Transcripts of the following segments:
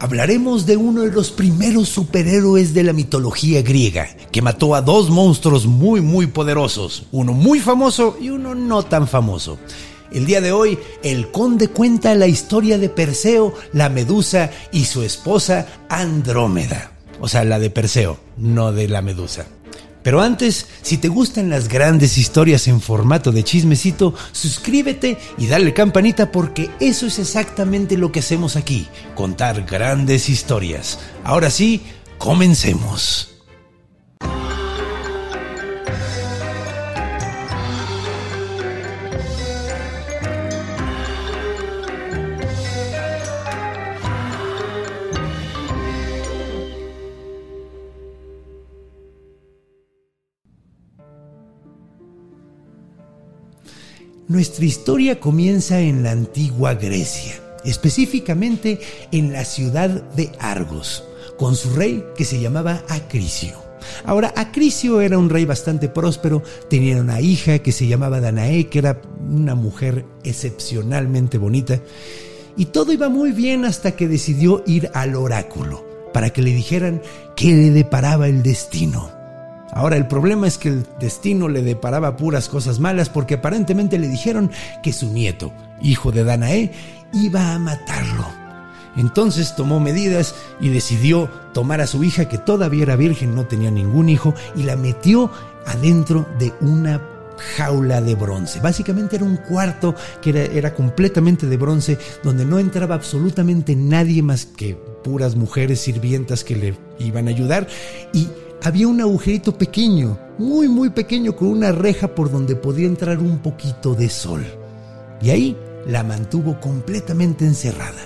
Hablaremos de uno de los primeros superhéroes de la mitología griega, que mató a dos monstruos muy muy poderosos, uno muy famoso y uno no tan famoso. El día de hoy, el conde cuenta la historia de Perseo, la medusa y su esposa Andrómeda. O sea, la de Perseo, no de la medusa. Pero antes, si te gustan las grandes historias en formato de chismecito, suscríbete y dale campanita porque eso es exactamente lo que hacemos aquí, contar grandes historias. Ahora sí, comencemos. Nuestra historia comienza en la antigua Grecia, específicamente en la ciudad de Argos, con su rey que se llamaba Acricio. Ahora, Acricio era un rey bastante próspero, tenía una hija que se llamaba Danae, que era una mujer excepcionalmente bonita, y todo iba muy bien hasta que decidió ir al oráculo para que le dijeran qué le deparaba el destino. Ahora el problema es que el destino le deparaba puras cosas malas porque aparentemente le dijeron que su nieto, hijo de Danae, iba a matarlo. Entonces tomó medidas y decidió tomar a su hija que todavía era virgen, no tenía ningún hijo, y la metió adentro de una jaula de bronce. Básicamente era un cuarto que era, era, completamente de bronce, donde no entraba absolutamente nadie más que puras mujeres sirvientas que le iban a ayudar. Y había un agujerito pequeño, muy muy pequeño, con una reja por donde podía entrar un poquito de sol. Y ahí la mantuvo completamente encerrada.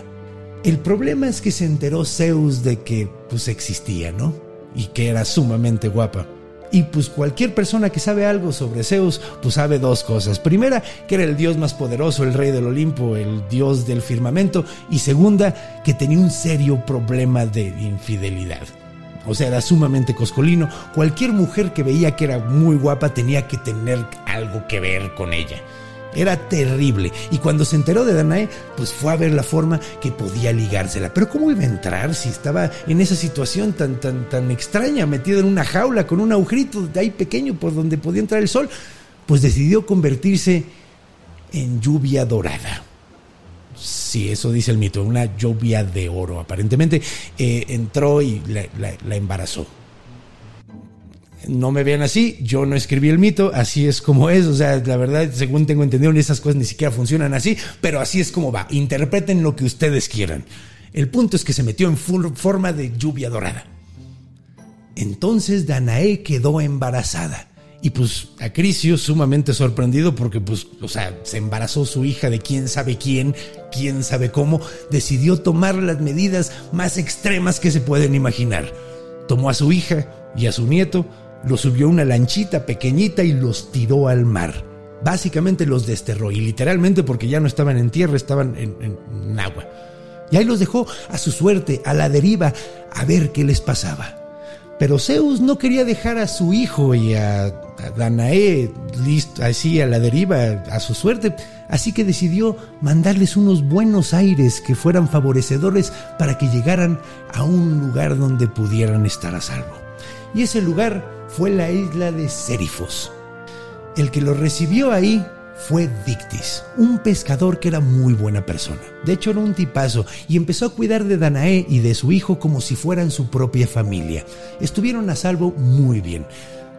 El problema es que se enteró Zeus de que pues existía, ¿no? Y que era sumamente guapa. Y pues cualquier persona que sabe algo sobre Zeus, pues sabe dos cosas. Primera, que era el dios más poderoso, el rey del Olimpo, el dios del firmamento. Y segunda, que tenía un serio problema de infidelidad. O sea, era sumamente coscolino. Cualquier mujer que veía que era muy guapa tenía que tener algo que ver con ella. Era terrible. Y cuando se enteró de Danae, pues fue a ver la forma que podía ligársela. Pero ¿cómo iba a entrar si estaba en esa situación tan, tan, tan extraña, metido en una jaula con un agujerito de ahí pequeño por donde podía entrar el sol? Pues decidió convertirse en lluvia dorada. Sí, eso dice el mito, una lluvia de oro. Aparentemente eh, entró y la, embarazó no me vean así, yo no escribí el mito, así es como es, o sea, la verdad, según tengo entendido, esas cosas ni siquiera funcionan así, pero así es como va, interpreten lo que ustedes quieran. El punto es que se metió en forma de lluvia dorada. Entonces Danae quedó embarazada. Y pues Acricio, sumamente sorprendido porque pues, o sea, se embarazó su hija de quién sabe quién, quién sabe cómo, decidió tomar las medidas más extremas que se pueden imaginar. Tomó a su hija y a su nieto, lo subió a una lanchita pequeñita y los tiró al mar. Básicamente los desterró y literalmente porque ya no estaban en tierra, estaban en, en, agua. Y ahí los dejó a su suerte, a la deriva, a ver qué les pasaba. Pero Zeus no quería dejar a su hijo y a, Danae listo, así a la deriva, a su suerte, así que decidió mandarles unos buenos aires que fueran favorecedores para que llegaran a un lugar donde pudieran estar a salvo. Y ese lugar fue la isla de Serifos. El que lo recibió ahí fue Dictis, un pescador que era muy buena persona. De hecho, era un tipazo y empezó a cuidar de Danae y de su hijo como si fueran su propia familia. Estuvieron a salvo muy bien.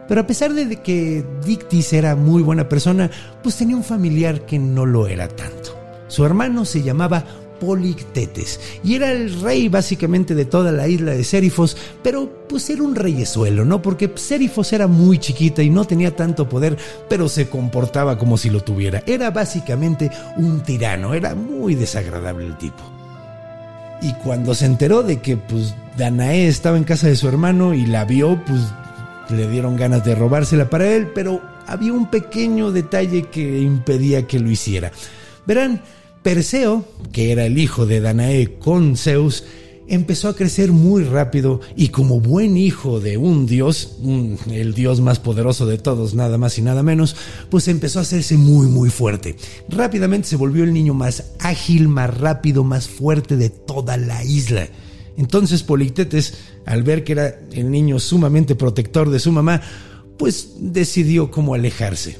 Pero a pesar de que Dictis era muy buena persona, pues tenía un familiar que no lo era tanto. Su hermano se llamaba Polictetes y era el rey básicamente de toda la isla de Sérifos, pero pues era un reyesuelo, ¿no? Porque Sérifos era muy chiquita y no tenía tanto poder, pero se comportaba como si lo tuviera. Era básicamente un tirano, era muy desagradable el tipo. Y cuando se enteró de que pues Danae estaba en casa de su hermano y la vio, pues le dieron ganas de robársela para él, pero había un pequeño detalle que impedía que lo hiciera. Verán, Perseo, que era el hijo de Danae con Zeus, empezó a crecer muy rápido y como buen hijo de un dios, el dios más poderoso de todos, nada más y nada menos, pues empezó a hacerse muy muy fuerte. Rápidamente se volvió el niño más ágil, más rápido, más fuerte de toda la isla. Entonces Politetes, al ver que era el niño sumamente protector de su mamá, pues decidió cómo alejarse.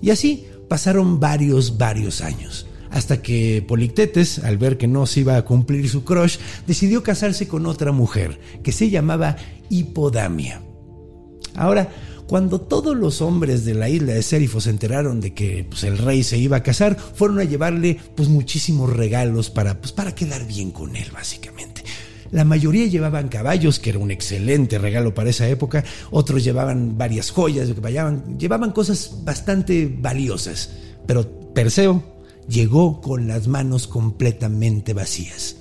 Y así pasaron varios, varios años hasta que Polictetes, al ver que no se iba a cumplir su crush, decidió casarse con otra mujer, que se llamaba Hipodamia. Ahora, cuando todos los hombres de la isla de Sérifo se enteraron de que pues, el rey se iba a casar, fueron a llevarle pues, muchísimos regalos para, pues, para quedar bien con él, básicamente. La mayoría llevaban caballos, que era un excelente regalo para esa época. Otros llevaban varias joyas, llevaban, llevaban cosas bastante valiosas. Pero Perseo, llegó con las manos completamente vacías.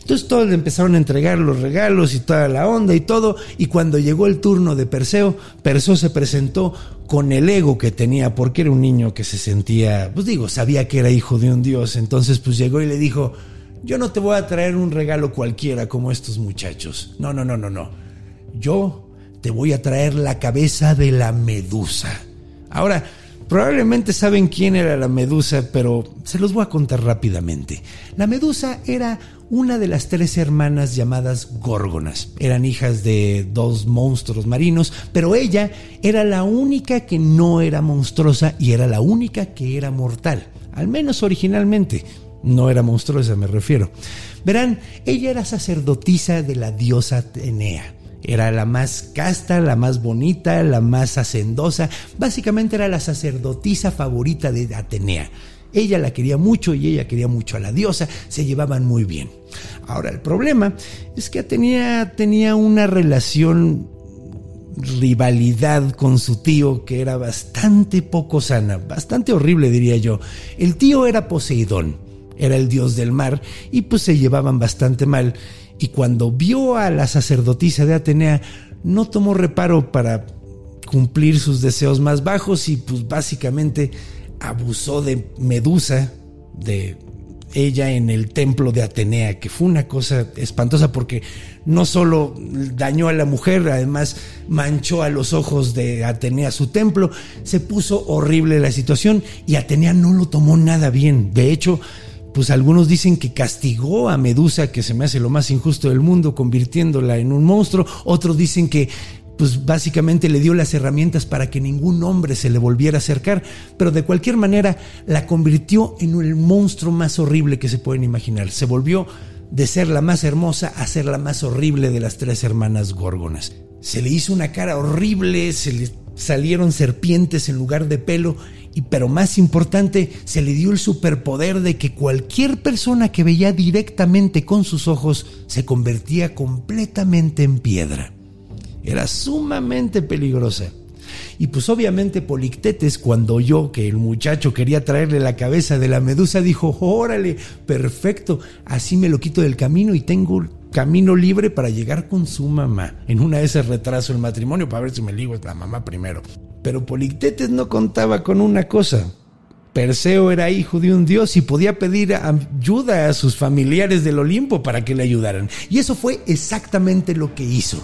Entonces todos le empezaron a entregar los regalos y toda la onda y todo, y cuando llegó el turno de Perseo, Perseo se presentó con el ego que tenía, porque era un niño que se sentía, pues digo, sabía que era hijo de un dios, entonces pues llegó y le dijo, yo no te voy a traer un regalo cualquiera como estos muchachos, no, no, no, no, no, yo te voy a traer la cabeza de la medusa. Ahora, Probablemente saben quién era la medusa, pero se los voy a contar rápidamente. La medusa era una de las tres hermanas llamadas Górgonas. Eran hijas de dos monstruos marinos, pero ella era la única que no era monstruosa y era la única que era mortal. Al menos originalmente. No era monstruosa, me refiero. Verán, ella era sacerdotisa de la diosa Atenea. Era la más casta, la más bonita, la más hacendosa. Básicamente era la sacerdotisa favorita de Atenea. Ella la quería mucho y ella quería mucho a la diosa, se llevaban muy bien. Ahora, el problema es que Atenea tenía una relación rivalidad con su tío que era bastante poco sana, bastante horrible diría yo. El tío era Poseidón, era el dios del mar y pues se llevaban bastante mal y cuando vio a la sacerdotisa de Atenea, no tomó reparo para cumplir sus deseos más bajos y pues básicamente abusó de Medusa, de ella en el templo de Atenea, que fue una cosa espantosa porque no solo dañó a la mujer, además manchó a los ojos de Atenea su templo, se puso horrible la situación y Atenea no lo tomó nada bien. De hecho, pues algunos dicen que castigó a Medusa, que se me hace lo más injusto del mundo, convirtiéndola en un monstruo. Otros dicen que pues básicamente le dio las herramientas para que ningún hombre se le volviera a acercar, pero de cualquier manera la convirtió en el monstruo más horrible que se pueden imaginar. Se volvió de ser la más hermosa a ser la más horrible de las tres hermanas górgonas. Se le hizo una cara horrible, se le salieron serpientes en lugar de pelo y pero más importante, se le dio el superpoder de que cualquier persona que veía directamente con sus ojos se convertía completamente en piedra. Era sumamente peligrosa. Y pues obviamente Polictetes cuando oyó que el muchacho quería traerle la cabeza de la medusa dijo, órale, perfecto, así me lo quito del camino y tengo camino libre para llegar con su mamá. En una de esas retraso el matrimonio para ver si me ligo la mamá primero. Pero Polictetes no contaba con una cosa. Perseo era hijo de un dios y podía pedir ayuda a sus familiares del Olimpo para que le ayudaran. Y eso fue exactamente lo que hizo.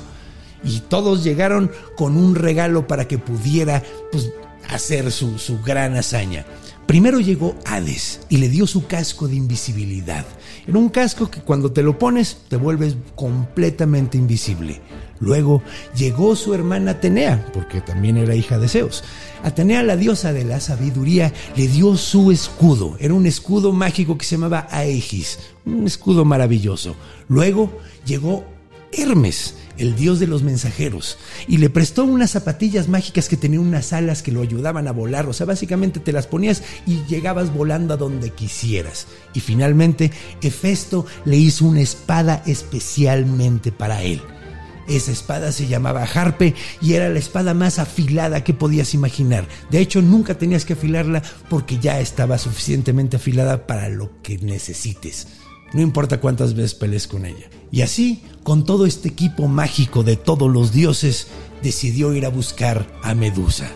Y todos llegaron con un regalo para que pudiera pues, hacer su, su gran hazaña. Primero llegó Hades y le dio su casco de invisibilidad. Era un casco que cuando te lo pones te vuelves completamente invisible. Luego llegó su hermana Atenea, porque también era hija de Zeus. Atenea, la diosa de la sabiduría, le dio su escudo. Era un escudo mágico que se llamaba Aegis, un escudo maravilloso. Luego llegó Hermes. El dios de los mensajeros, y le prestó unas zapatillas mágicas que tenían unas alas que lo ayudaban a volar, o sea, básicamente te las ponías y llegabas volando a donde quisieras. Y finalmente, Hefesto le hizo una espada especialmente para él. Esa espada se llamaba Harpe y era la espada más afilada que podías imaginar. De hecho, nunca tenías que afilarla porque ya estaba suficientemente afilada para lo que necesites. No importa cuántas veces pelees con ella. Y así, con todo este equipo mágico de todos los dioses, decidió ir a buscar a Medusa.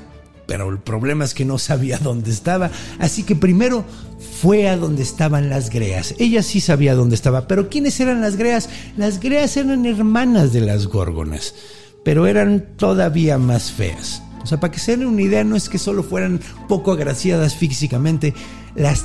Pero el problema es que no sabía dónde estaba, así que primero fue a donde estaban las greas. Ella sí sabía dónde estaba, pero ¿quiénes eran las greas? Las greas eran hermanas de las górgonas, pero eran todavía más feas. O sea, para que se den una idea, no es que solo fueran poco agraciadas físicamente, las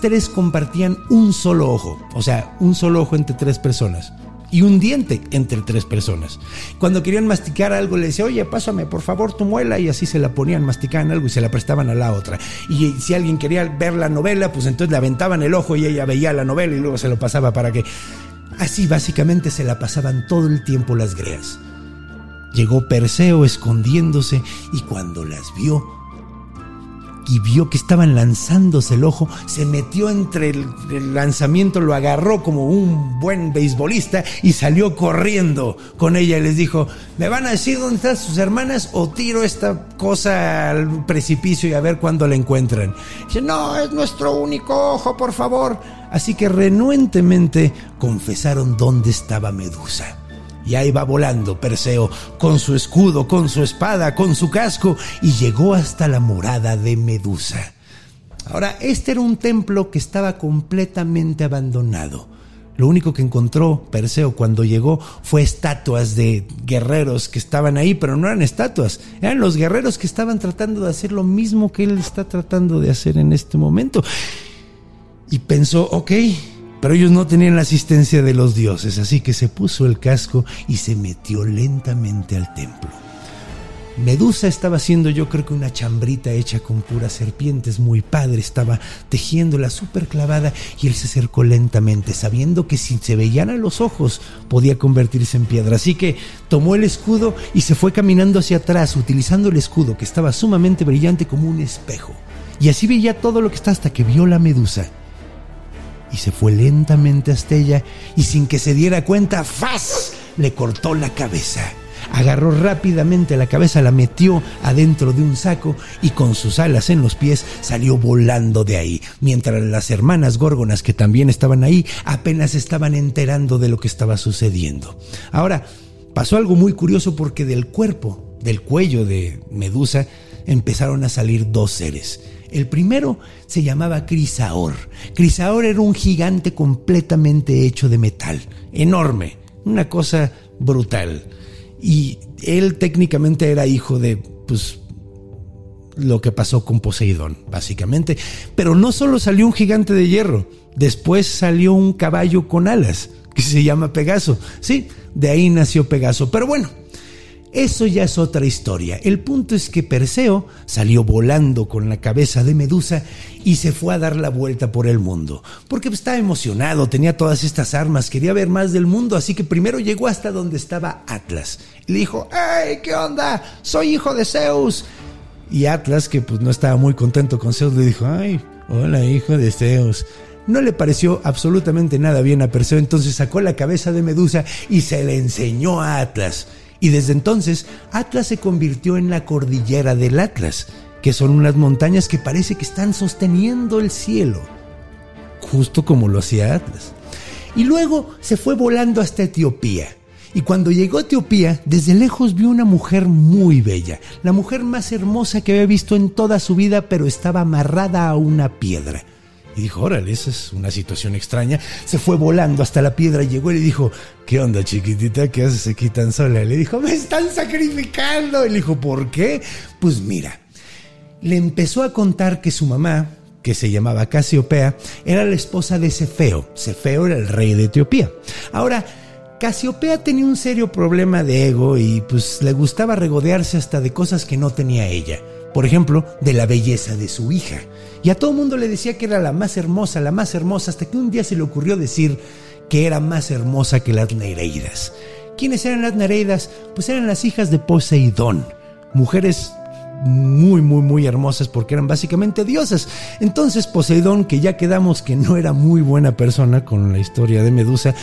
Tres compartían un solo ojo, o sea, un solo ojo entre tres personas. Y un diente entre tres personas. Cuando querían masticar algo, le decía, oye, pásame por favor tu muela, y así se la ponían, masticaban algo y se la prestaban a la otra. Y si alguien quería ver la novela, pues entonces le aventaban el ojo y ella veía la novela y luego se lo pasaba para que. Así básicamente se la pasaban todo el tiempo las greas. Llegó Perseo escondiéndose y cuando las vio, y vio que estaban lanzándose el ojo, se metió entre el, lanzamiento, lo agarró como un buen beisbolista y salió corriendo con ella y les dijo, ¿me van a decir dónde están sus hermanas o tiro esta cosa al precipicio y a ver cuándo la encuentran? Dice, no, es nuestro único ojo, por favor. Así que renuentemente confesaron dónde estaba Medusa. Y ahí va volando Perseo con su escudo, con su espada, con su casco y llegó hasta la morada de Medusa. Ahora, este era un templo que estaba completamente abandonado. Lo único que encontró Perseo cuando llegó fue estatuas de guerreros que estaban ahí, pero no eran estatuas, eran los guerreros que estaban tratando de hacer lo mismo que él está tratando de hacer en este momento. Y pensó, ok, pero ellos no tenían la asistencia de los dioses, así que se puso el casco y se metió lentamente al templo. Medusa estaba haciendo yo creo que una chambrita hecha con puras serpientes, muy padre, estaba tejiéndola súper clavada y él se acercó lentamente, sabiendo que si se veían a los ojos podía convertirse en piedra. Así que tomó el escudo y se fue caminando hacia atrás, utilizando el escudo que estaba sumamente brillante como un espejo. Y así veía todo lo que está hasta que vio la medusa y se fue lentamente hasta ella y sin que se diera cuenta, ¡faz! le cortó la cabeza. Agarró rápidamente la cabeza, la metió adentro de un saco y con sus alas en los pies salió volando de ahí, mientras las hermanas górgonas que también estaban ahí apenas estaban enterando de lo que estaba sucediendo. Ahora, pasó algo muy curioso porque del cuerpo, del cuello de Medusa, empezaron a salir dos seres el primero se llamaba Crisaor. Crisaor era un gigante completamente hecho de metal, enorme, una cosa brutal. Y él técnicamente era hijo de, pues, lo que pasó con Poseidón, básicamente. Pero no solo salió un gigante de hierro, después salió un caballo con alas, que se llama Pegaso. Sí, de ahí nació Pegaso. Pero bueno, eso ya es otra historia. El punto es que Perseo salió volando con la cabeza de Medusa y se fue a dar la vuelta por el mundo. Porque estaba emocionado, tenía todas estas armas, quería ver más del mundo, así que primero llegó hasta donde estaba Atlas. Le dijo, ¡Hey, qué onda! Soy hijo de Zeus. Y Atlas, que pues no estaba muy contento con Zeus, le dijo, ¡Ay, hola hijo de Zeus! No le pareció absolutamente nada bien a Perseo, entonces sacó la cabeza de Medusa y se le enseñó a Atlas. Y desde entonces Atlas se convirtió en la cordillera del Atlas, que son unas montañas que parece que están sosteniendo el cielo, justo como lo hacía Atlas. Y luego se fue volando hasta Etiopía. Y cuando llegó a Etiopía, desde lejos vio una mujer muy bella, la mujer más hermosa que había visto en toda su vida, pero estaba amarrada a una piedra. Y dijo, órale, esa es una situación extraña. Se fue volando hasta la piedra, llegó y le dijo, ¿qué onda chiquitita? ¿Qué haces aquí tan sola? Le dijo, me están sacrificando. Y le dijo, ¿por qué? Pues mira, le empezó a contar que su mamá, que se llamaba Casiopea, era la esposa de Cefeo. Cefeo era el rey de Etiopía. Ahora, Casiopea tenía un serio problema de ego y pues le gustaba regodearse hasta de cosas que no tenía ella. Por ejemplo, de la belleza de su hija. Y a todo mundo le decía que era la más hermosa, la más hermosa, hasta que un día se le ocurrió decir que era más hermosa que las Nereidas. ¿Quiénes eran las Nereidas? Pues eran las hijas de Poseidón, mujeres muy, muy, muy hermosas porque eran básicamente diosas. Entonces Poseidón, que ya quedamos que no era muy buena persona con la historia de Medusa,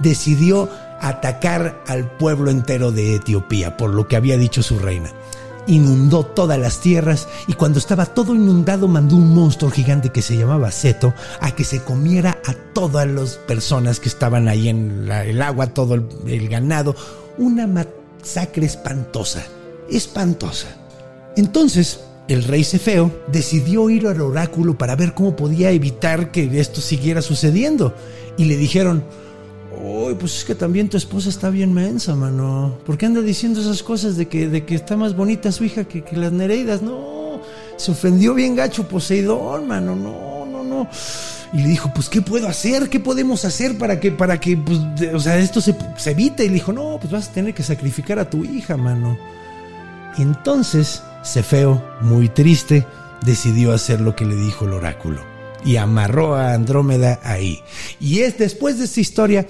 decidió atacar al pueblo entero de Etiopía, por lo que había dicho su reina. Inundó todas las tierras y cuando estaba todo inundado mandó un monstruo gigante que se llamaba Seto a que se comiera a todas las personas que estaban ahí en el agua, todo el, el ganado. Una masacre espantosa, espantosa. Entonces, el rey Cefeo decidió ir al oráculo para ver cómo podía evitar que esto siguiera sucediendo. Y le dijeron, Uy, pues es que también tu esposa está bien mensa, mano. ¿Por qué anda diciendo esas cosas de que, de que está más bonita su hija que, que las Nereidas? No, se ofendió bien gacho Poseidón, mano. No, no, no. Y le dijo, pues, ¿qué puedo hacer? ¿Qué podemos hacer para que, para que, pues, de- o sea, esto se, evite? Y le dijo, no, pues vas a tener que sacrificar a tu hija, mano. Y entonces, Cefeo, muy triste, decidió hacer lo que le dijo el oráculo. Y amarró a Andrómeda ahí. Y es después de esta historia,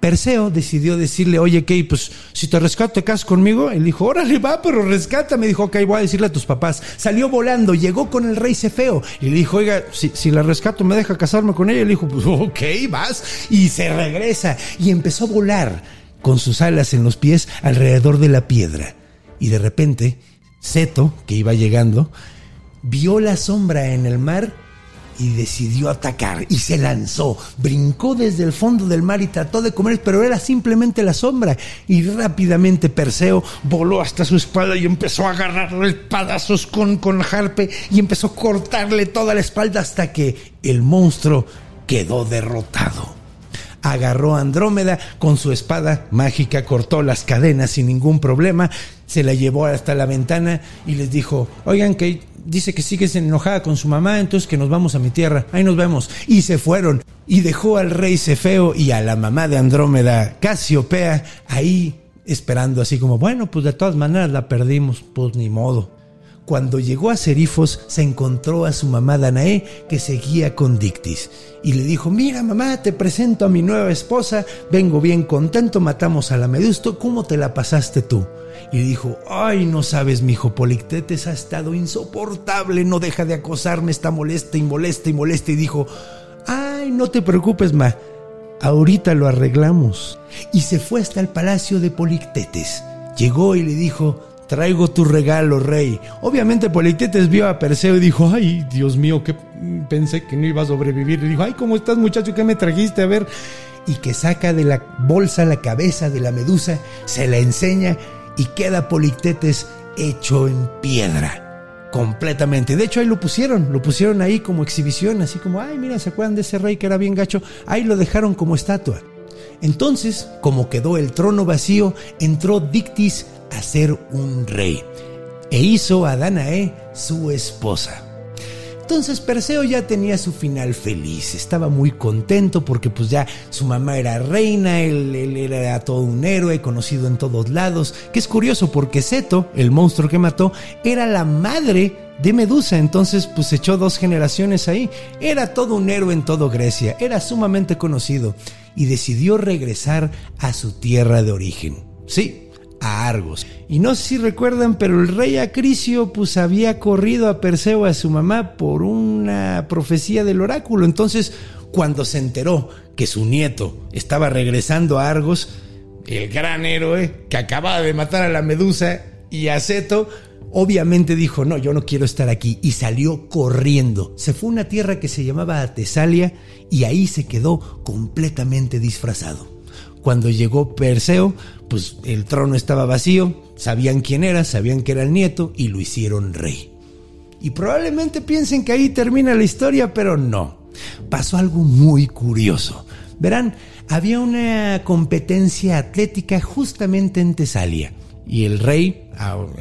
Perseo decidió decirle, oye, Kay, pues si te rescato, ¿te casas conmigo? Él dijo, órale, va, pero rescátame. Dijo, ok, voy a decirle a tus papás. Salió volando, llegó con el rey Cefeo. Y le dijo, oiga, si, si la rescato, ¿me deja casarme con ella? Le dijo, pues ok, vas. Y se regresa. Y empezó a volar con sus alas en los pies alrededor de la piedra. Y de repente, Seto, que iba llegando, vio la sombra en el mar y decidió atacar y se lanzó, brincó desde el fondo del mar y trató de comer, pero era simplemente la sombra. Y rápidamente Perseo voló hasta su espalda y empezó a agarrarle espadazos con, con jarpe y empezó a cortarle toda la espalda hasta que el monstruo quedó derrotado. Agarró a Andrómeda con su espada mágica, cortó las cadenas sin ningún problema, se la llevó hasta la ventana y les dijo, oigan que dice que sigues enojada con su mamá, entonces que nos vamos a mi tierra, ahí nos vemos. Y se fueron y dejó al rey Cefeo y a la mamá de Andrómeda, Casiopea, ahí esperando así como, bueno, pues de todas maneras la perdimos, pues ni modo. Cuando llegó a Serifos, se encontró a su mamá Danae, que seguía con Dictis, y le dijo, mira mamá, te presento a mi nueva esposa, vengo bien contento, matamos a la Medusto, ¿cómo te la pasaste tú? Y dijo, ay, no sabes, mi hijo Polictetes ha estado insoportable, no deja de acosarme, está molesta y molesta y molesta, y dijo, ay, no te preocupes, ma, ahorita lo arreglamos. Y se fue hasta el palacio de Polictetes. Llegó y le dijo, traigo tu regalo, rey. Obviamente Polictetes vio a Perseo y dijo, ay, Dios mío, que pensé que no iba a sobrevivir. Le dijo, ay, ¿cómo estás, muchacho? ¿Qué me trajiste? A ver. Y que saca de la bolsa la cabeza de la medusa, se la enseña y queda Polictetes hecho en piedra. Completamente. De hecho, ahí lo pusieron, lo pusieron ahí como exhibición, así como, ay, mira, ¿se acuerdan de ese rey que era bien gacho? Ahí lo dejaron como estatua. Entonces, como quedó el trono vacío, entró Dictis a ser un rey. E hizo a Danae su esposa. Entonces Perseo ya tenía su final feliz, estaba muy contento porque pues ya su mamá era reina, él, él era todo un héroe conocido en todos lados, que es curioso porque Seto, el monstruo que mató, era la madre de Medusa, entonces pues echó dos generaciones ahí, era todo un héroe en todo Grecia, era sumamente conocido. Y decidió regresar a su tierra de origen. Sí, a Argos. Y no sé si recuerdan, pero el rey Acricio pues había corrido a Perseo a su mamá por una profecía del oráculo. Entonces, cuando se enteró que su nieto estaba regresando a Argos, el gran héroe que acababa de matar a la Medusa y a Seto, obviamente dijo, no, yo no quiero estar aquí. Y salió corriendo. Se fue a una tierra que se llamaba Atesalia y ahí se quedó completamente disfrazado. Cuando llegó Perseo, pues el trono estaba vacío, sabían quién era, sabían que era el nieto y lo hicieron rey. Y probablemente piensen que ahí termina la historia, pero no. pasó algo muy curioso. Verán, había una competencia atlética justamente en Tesalia y el rey,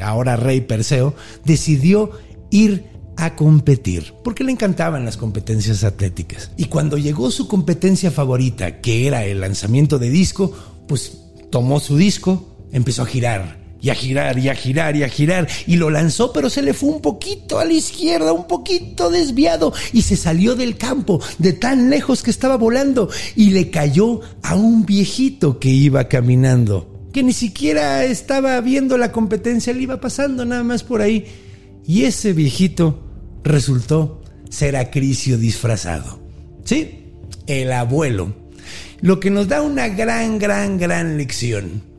ahora rey Perseo, decidió ir a competir, porque le encantaban las competencias atléticas. Y cuando llegó su competencia favorita, que era el lanzamiento de disco, pues tomó su disco, empezó a girar, y a girar y a girar y a girar y lo lanzó pero se le fue un poquito a la izquierda, un poquito desviado y se salió del campo de tan lejos que estaba volando y le cayó a un viejito que iba caminando, que ni siquiera estaba viendo la competencia, le iba pasando nada más por ahí y ese viejito resultó ser Acricio disfrazado. ¿Sí? El abuelo. Lo que nos da una gran, gran, gran lección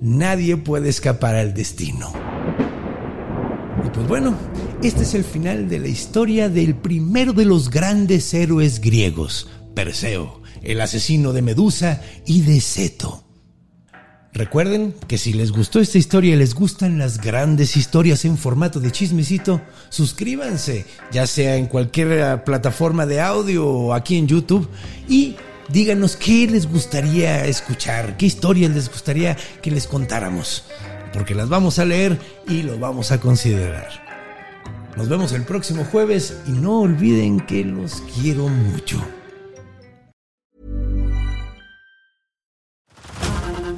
Nadie puede escapar al destino. Y pues bueno, este es el final de la historia del primero de los grandes héroes griegos, Perseo, el asesino de Medusa y de Ceto. Recuerden que si les gustó esta historia y les gustan las grandes historias en formato de chismecito, suscríbanse, ya sea en cualquier plataforma de audio o aquí en YouTube, y díganos qué les gustaría escuchar, qué historias les gustaría que les contáramos, porque las vamos a leer y lo vamos a considerar. Nos vemos el próximo jueves y no olviden que los quiero mucho.